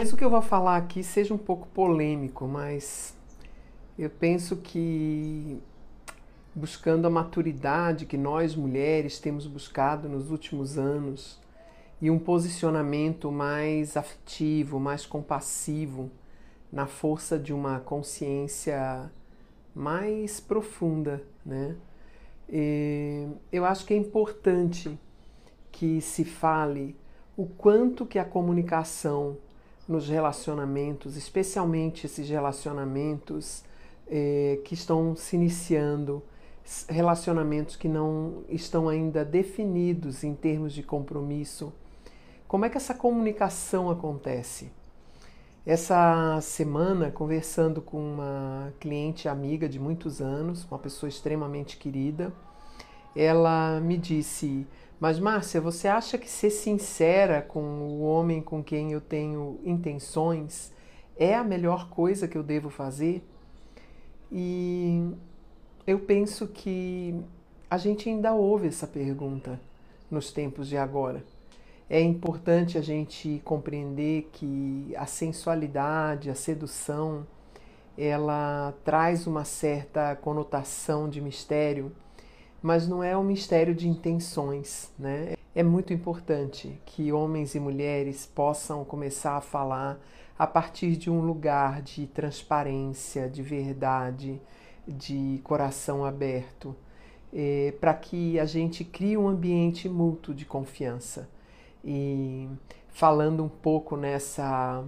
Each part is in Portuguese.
Mas o que eu vou falar aqui seja um pouco polêmico, mas eu penso que buscando a maturidade que nós mulheres temos buscado nos últimos anos e um posicionamento mais afetivo, mais compassivo, na força de uma consciência mais profunda, né? E eu acho que é importante que se fale o quanto que a comunicação nos relacionamentos, especialmente esses relacionamentos eh, que estão se iniciando, relacionamentos que não estão ainda definidos em termos de compromisso. Como é que essa comunicação acontece? Essa semana, conversando com uma cliente amiga de muitos anos, uma pessoa extremamente querida, ela me disse: mas, Márcia, você acha que ser sincera com o homem com quem eu tenho intenções é a melhor coisa que eu devo fazer? E eu penso que a gente ainda ouve essa pergunta nos tempos de agora. É importante a gente compreender que a sensualidade, a sedução, ela traz uma certa conotação de mistério mas não é um mistério de intenções, né? É muito importante que homens e mulheres possam começar a falar a partir de um lugar de transparência, de verdade, de coração aberto, é, para que a gente crie um ambiente mútuo de confiança. E falando um pouco nessa,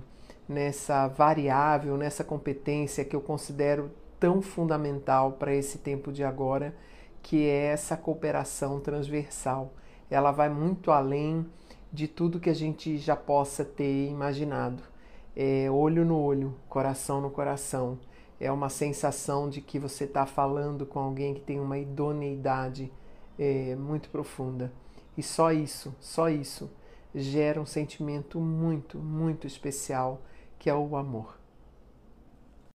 nessa variável, nessa competência que eu considero tão fundamental para esse tempo de agora, que é essa cooperação transversal. Ela vai muito além de tudo que a gente já possa ter imaginado. É olho no olho, coração no coração. É uma sensação de que você está falando com alguém que tem uma idoneidade é, muito profunda. E só isso, só isso, gera um sentimento muito, muito especial que é o amor.